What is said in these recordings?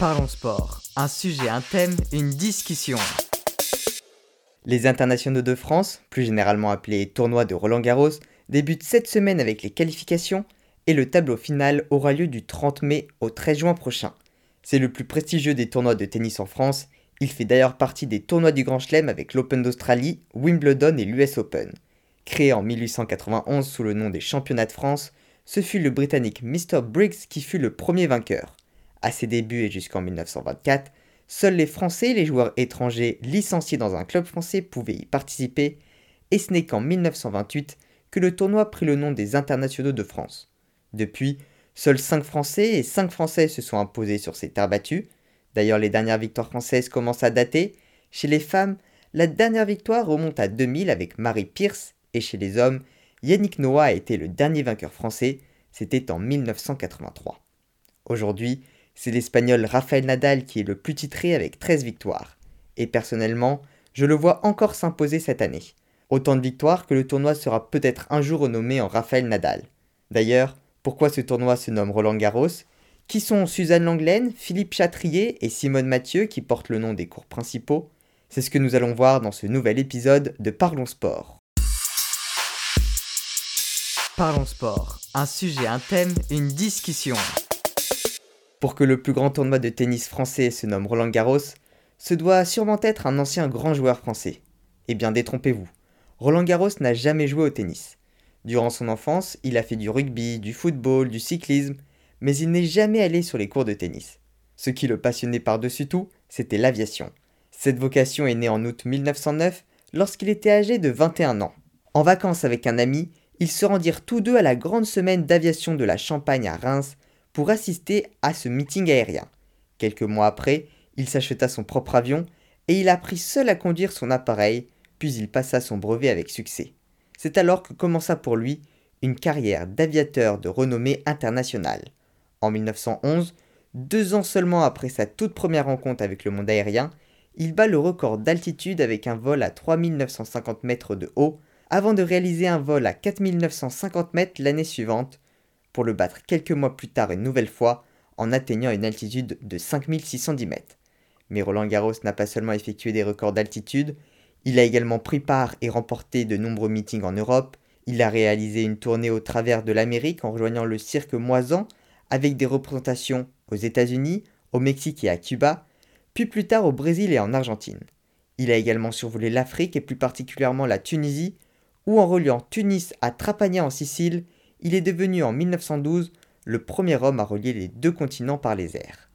Parlons sport. Un sujet, un thème, une discussion. Les internationaux de France, plus généralement appelés tournois de Roland Garros, débutent cette semaine avec les qualifications et le tableau final aura lieu du 30 mai au 13 juin prochain. C'est le plus prestigieux des tournois de tennis en France. Il fait d'ailleurs partie des tournois du Grand Chelem avec l'Open d'Australie, Wimbledon et l'US Open. Créé en 1891 sous le nom des Championnats de France, ce fut le Britannique Mr. Briggs qui fut le premier vainqueur. À ses débuts et jusqu'en 1924, seuls les Français et les joueurs étrangers licenciés dans un club français pouvaient y participer, et ce n'est qu'en 1928 que le tournoi prit le nom des Internationaux de France. Depuis, seuls 5 Français et 5 Français se sont imposés sur ces terres battues. D'ailleurs, les dernières victoires françaises commencent à dater. Chez les femmes, la dernière victoire remonte à 2000 avec Marie Pierce, et chez les hommes, Yannick Noah a été le dernier vainqueur français, c'était en 1983. Aujourd'hui, c'est l'Espagnol Rafael Nadal qui est le plus titré avec 13 victoires. Et personnellement, je le vois encore s'imposer cette année. Autant de victoires que le tournoi sera peut-être un jour renommé en Rafael Nadal. D'ailleurs, pourquoi ce tournoi se nomme Roland Garros? Qui sont Suzanne Langlaine, Philippe Chatrier et Simone Mathieu qui portent le nom des cours principaux? C'est ce que nous allons voir dans ce nouvel épisode de Parlons Sport. Parlons Sport. Un sujet, un thème, une discussion. Pour que le plus grand tournoi de tennis français se nomme Roland Garros, ce doit sûrement être un ancien grand joueur français. Eh bien détrompez-vous, Roland Garros n'a jamais joué au tennis. Durant son enfance, il a fait du rugby, du football, du cyclisme, mais il n'est jamais allé sur les cours de tennis. Ce qui le passionnait par-dessus tout, c'était l'aviation. Cette vocation est née en août 1909 lorsqu'il était âgé de 21 ans. En vacances avec un ami, ils se rendirent tous deux à la grande semaine d'aviation de la Champagne à Reims pour assister à ce meeting aérien. Quelques mois après, il s'acheta son propre avion et il apprit seul à conduire son appareil, puis il passa son brevet avec succès. C'est alors que commença pour lui une carrière d'aviateur de renommée internationale. En 1911, deux ans seulement après sa toute première rencontre avec le monde aérien, il bat le record d'altitude avec un vol à 3950 mètres de haut, avant de réaliser un vol à 4950 mètres l'année suivante, pour le battre quelques mois plus tard une nouvelle fois en atteignant une altitude de 5610 mètres. Mais Roland Garros n'a pas seulement effectué des records d'altitude, il a également pris part et remporté de nombreux meetings en Europe, il a réalisé une tournée au travers de l'Amérique en rejoignant le cirque Moisan avec des représentations aux États-Unis, au Mexique et à Cuba, puis plus tard au Brésil et en Argentine. Il a également survolé l'Afrique et plus particulièrement la Tunisie, où en reliant Tunis à Trapani en Sicile, il est devenu en 1912 le premier homme à relier les deux continents par les airs.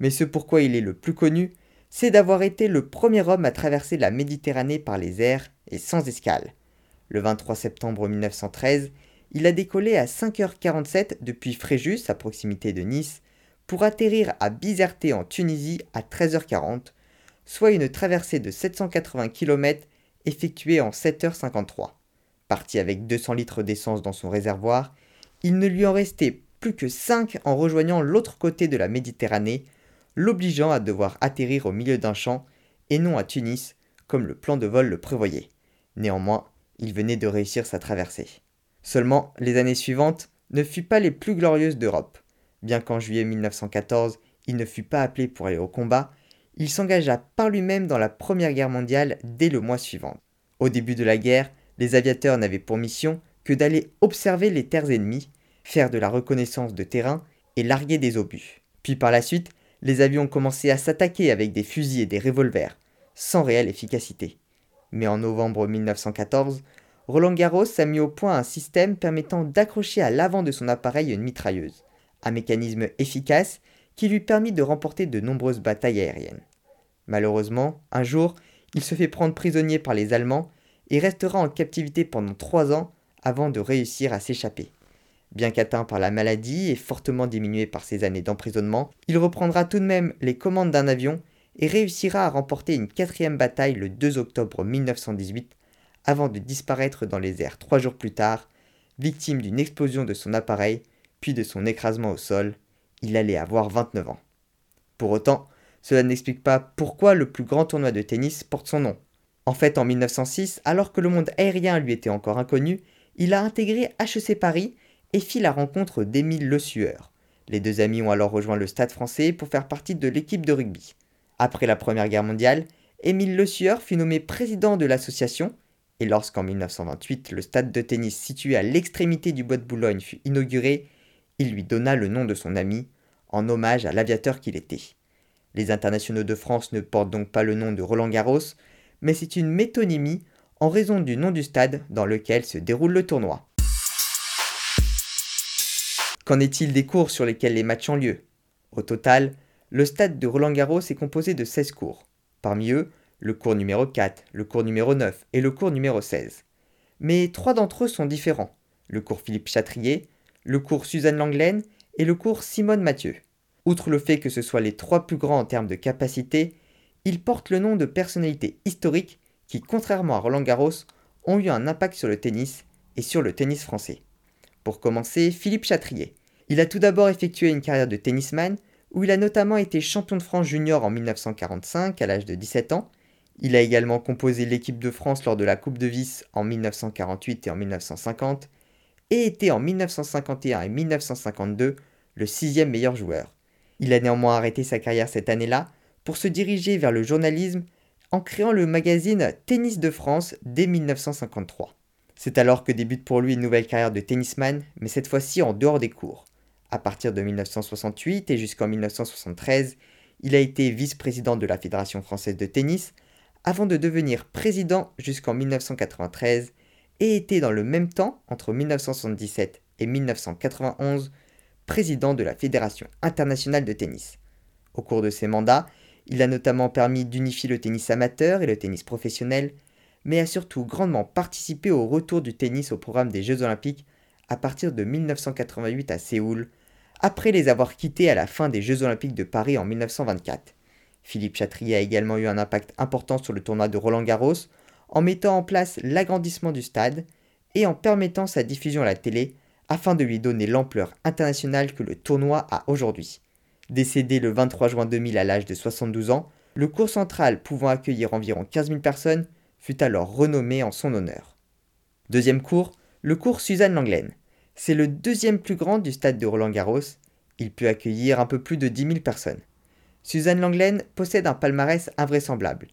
Mais ce pourquoi il est le plus connu, c'est d'avoir été le premier homme à traverser la Méditerranée par les airs et sans escale. Le 23 septembre 1913, il a décollé à 5h47 depuis Fréjus, à proximité de Nice, pour atterrir à Bizerté en Tunisie à 13h40, soit une traversée de 780 km effectuée en 7h53. Parti avec 200 litres d'essence dans son réservoir, il ne lui en restait plus que 5 en rejoignant l'autre côté de la Méditerranée, l'obligeant à devoir atterrir au milieu d'un champ et non à Tunis, comme le plan de vol le prévoyait. Néanmoins, il venait de réussir sa traversée. Seulement, les années suivantes ne furent pas les plus glorieuses d'Europe. Bien qu'en juillet 1914, il ne fut pas appelé pour aller au combat, il s'engagea par lui-même dans la Première Guerre mondiale dès le mois suivant. Au début de la guerre, les aviateurs n'avaient pour mission que d'aller observer les terres ennemies, faire de la reconnaissance de terrain et larguer des obus. Puis par la suite, les avions commençaient à s'attaquer avec des fusils et des revolvers, sans réelle efficacité. Mais en novembre 1914, Roland Garros a mis au point un système permettant d'accrocher à l'avant de son appareil une mitrailleuse, un mécanisme efficace qui lui permit de remporter de nombreuses batailles aériennes. Malheureusement, un jour, il se fait prendre prisonnier par les Allemands et restera en captivité pendant trois ans avant de réussir à s'échapper. Bien qu'atteint par la maladie et fortement diminué par ses années d'emprisonnement, il reprendra tout de même les commandes d'un avion et réussira à remporter une quatrième bataille le 2 octobre 1918 avant de disparaître dans les airs trois jours plus tard, victime d'une explosion de son appareil puis de son écrasement au sol. Il allait avoir 29 ans. Pour autant, cela n'explique pas pourquoi le plus grand tournoi de tennis porte son nom. En fait, en 1906, alors que le monde aérien lui était encore inconnu, il a intégré HEC Paris et fit la rencontre d'Émile Le Sueur. Les deux amis ont alors rejoint le stade français pour faire partie de l'équipe de rugby. Après la Première Guerre mondiale, Émile Le Sueur fut nommé président de l'association, et lorsqu'en 1928 le stade de tennis situé à l'extrémité du bois de Boulogne fut inauguré, il lui donna le nom de son ami, en hommage à l'aviateur qu'il était. Les internationaux de France ne portent donc pas le nom de Roland Garros, mais c'est une métonymie en raison du nom du stade dans lequel se déroule le tournoi. Qu'en est-il des cours sur lesquels les matchs ont lieu? Au total, le stade de Roland Garros est composé de 16 cours. Parmi eux, le cours numéro 4, le cours numéro 9 et le cours numéro 16. Mais trois d'entre eux sont différents. Le cours Philippe Chatrier, le cours Suzanne Langlaine et le cours Simone Mathieu. Outre le fait que ce soit les trois plus grands en termes de capacité, ils portent le nom de personnalités historiques qui, contrairement à Roland Garros, ont eu un impact sur le tennis et sur le tennis français. Pour commencer, Philippe Chatrier. Il a tout d'abord effectué une carrière de tennisman où il a notamment été champion de France junior en 1945 à l'âge de 17 ans. Il a également composé l'équipe de France lors de la Coupe de Vice en 1948 et en 1950 et était en 1951 et 1952 le sixième meilleur joueur. Il a néanmoins arrêté sa carrière cette année-là pour se diriger vers le journalisme en créant le magazine Tennis de France dès 1953. C'est alors que débute pour lui une nouvelle carrière de tennisman, mais cette fois-ci en dehors des cours. À partir de 1968 et jusqu'en 1973, il a été vice-président de la Fédération française de tennis, avant de devenir président jusqu'en 1993 et était dans le même temps, entre 1977 et 1991, président de la Fédération internationale de tennis. Au cours de ses mandats, il a notamment permis d'unifier le tennis amateur et le tennis professionnel, mais a surtout grandement participé au retour du tennis au programme des Jeux olympiques à partir de 1988 à Séoul, après les avoir quittés à la fin des Jeux olympiques de Paris en 1924. Philippe Chatrier a également eu un impact important sur le tournoi de Roland Garros en mettant en place l'agrandissement du stade et en permettant sa diffusion à la télé afin de lui donner l'ampleur internationale que le tournoi a aujourd'hui. Décédé le 23 juin 2000 à l'âge de 72 ans, le cours central pouvant accueillir environ 15 000 personnes fut alors renommé en son honneur. Deuxième cours, le cours Suzanne Langlaine. C'est le deuxième plus grand du stade de Roland Garros. Il peut accueillir un peu plus de 10 000 personnes. Suzanne Langlaine possède un palmarès invraisemblable.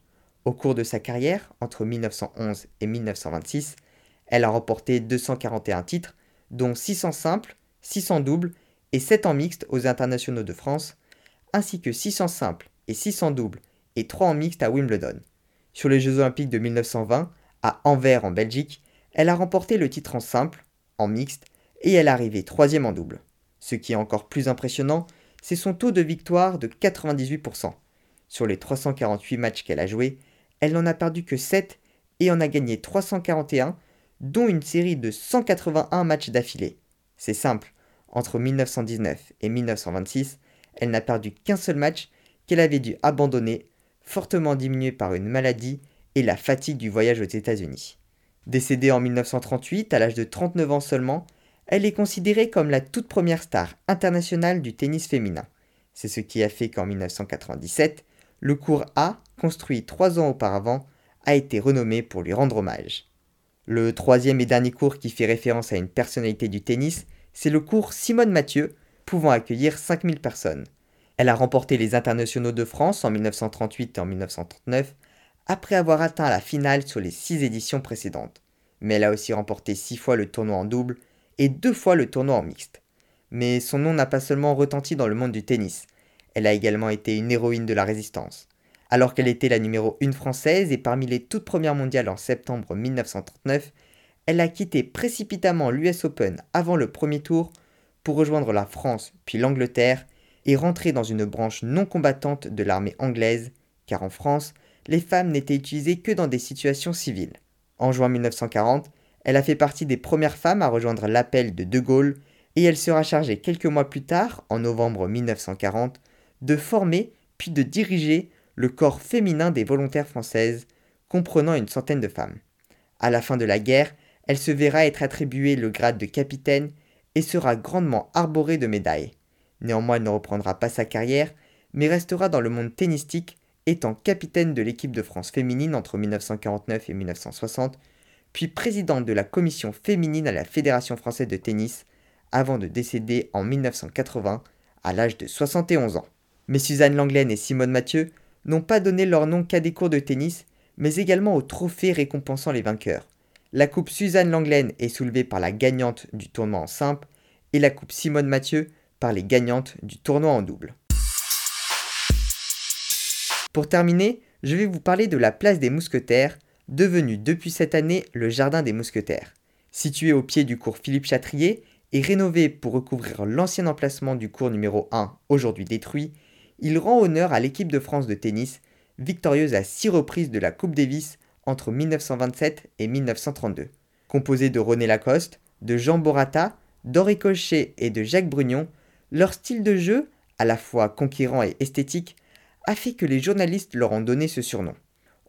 Au cours de sa carrière, entre 1911 et 1926, elle a remporté 241 titres, dont 600 simples, 600 doubles et 7 en mixte aux internationaux de France, ainsi que 600 simples et 600 doubles et 3 en mixte à Wimbledon. Sur les Jeux olympiques de 1920, à Anvers en Belgique, elle a remporté le titre en simple, en mixte, et elle est arrivée troisième en double. Ce qui est encore plus impressionnant, c'est son taux de victoire de 98%. Sur les 348 matchs qu'elle a joués, elle n'en a perdu que 7 et en a gagné 341, dont une série de 181 matchs d'affilée. C'est simple, entre 1919 et 1926, elle n'a perdu qu'un seul match qu'elle avait dû abandonner, fortement diminué par une maladie et la fatigue du voyage aux États-Unis. Décédée en 1938 à l'âge de 39 ans seulement, elle est considérée comme la toute première star internationale du tennis féminin. C'est ce qui a fait qu'en 1997, le cours A, construit trois ans auparavant, a été renommé pour lui rendre hommage. Le troisième et dernier cours qui fait référence à une personnalité du tennis, c'est le cours Simone Mathieu, pouvant accueillir 5000 personnes. Elle a remporté les internationaux de France en 1938 et en 1939, après avoir atteint la finale sur les six éditions précédentes. Mais elle a aussi remporté six fois le tournoi en double et deux fois le tournoi en mixte. Mais son nom n'a pas seulement retenti dans le monde du tennis, elle a également été une héroïne de la résistance. Alors qu'elle était la numéro 1 française et parmi les toutes premières mondiales en septembre 1939, elle a quitté précipitamment l'US Open avant le premier tour pour rejoindre la France puis l'Angleterre et rentrer dans une branche non combattante de l'armée anglaise, car en France, les femmes n'étaient utilisées que dans des situations civiles. En juin 1940, elle a fait partie des premières femmes à rejoindre l'appel de De Gaulle et elle sera chargée quelques mois plus tard, en novembre 1940, de former puis de diriger le corps féminin des volontaires françaises, comprenant une centaine de femmes. À la fin de la guerre, elle se verra être attribuée le grade de capitaine et sera grandement arborée de médailles. Néanmoins, elle ne reprendra pas sa carrière, mais restera dans le monde tennistique, étant capitaine de l'équipe de France féminine entre 1949 et 1960, puis présidente de la commission féminine à la Fédération française de tennis, avant de décéder en 1980 à l'âge de 71 ans. Mais Suzanne Langlaine et Simone Mathieu n'ont pas donné leur nom qu'à des cours de tennis, mais également aux trophées récompensant les vainqueurs. La coupe Suzanne Langlaine est soulevée par la gagnante du tournoi en simple et la coupe Simone Mathieu par les gagnantes du tournoi en double. Pour terminer, je vais vous parler de la place des Mousquetaires, devenue depuis cette année le Jardin des Mousquetaires. Situé au pied du cours Philippe Chatrier et rénové pour recouvrir l'ancien emplacement du cours numéro 1, aujourd'hui détruit, il rend honneur à l'équipe de France de tennis, victorieuse à six reprises de la Coupe Davis entre 1927 et 1932. Composé de René Lacoste, de Jean Borata, d'Henri Cochet et de Jacques Brugnon, leur style de jeu, à la fois conquérant et esthétique, a fait que les journalistes leur ont donné ce surnom.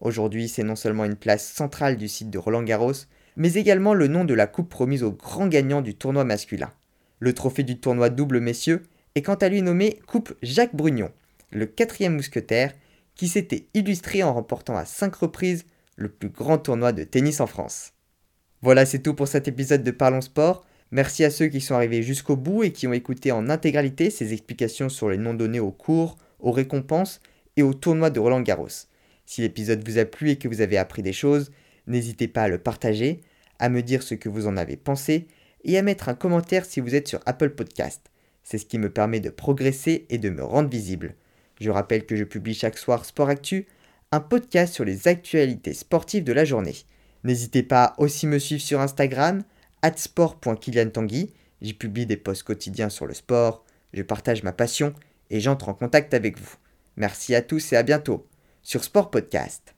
Aujourd'hui, c'est non seulement une place centrale du site de Roland Garros, mais également le nom de la coupe promise aux grands gagnants du tournoi masculin. Le trophée du tournoi double messieurs est quant à lui nommé Coupe Jacques Brugnon, le quatrième mousquetaire, qui s'était illustré en remportant à cinq reprises le plus grand tournoi de tennis en France. Voilà, c'est tout pour cet épisode de Parlons Sport. Merci à ceux qui sont arrivés jusqu'au bout et qui ont écouté en intégralité ces explications sur les noms donnés aux cours, aux récompenses et au tournoi de Roland Garros. Si l'épisode vous a plu et que vous avez appris des choses, n'hésitez pas à le partager, à me dire ce que vous en avez pensé et à mettre un commentaire si vous êtes sur Apple Podcast. C'est ce qui me permet de progresser et de me rendre visible. Je rappelle que je publie chaque soir Sport Actu, un podcast sur les actualités sportives de la journée. N'hésitez pas à aussi me suivre sur Instagram, sport.kiliantangui. J'y publie des posts quotidiens sur le sport, je partage ma passion et j'entre en contact avec vous. Merci à tous et à bientôt sur Sport Podcast.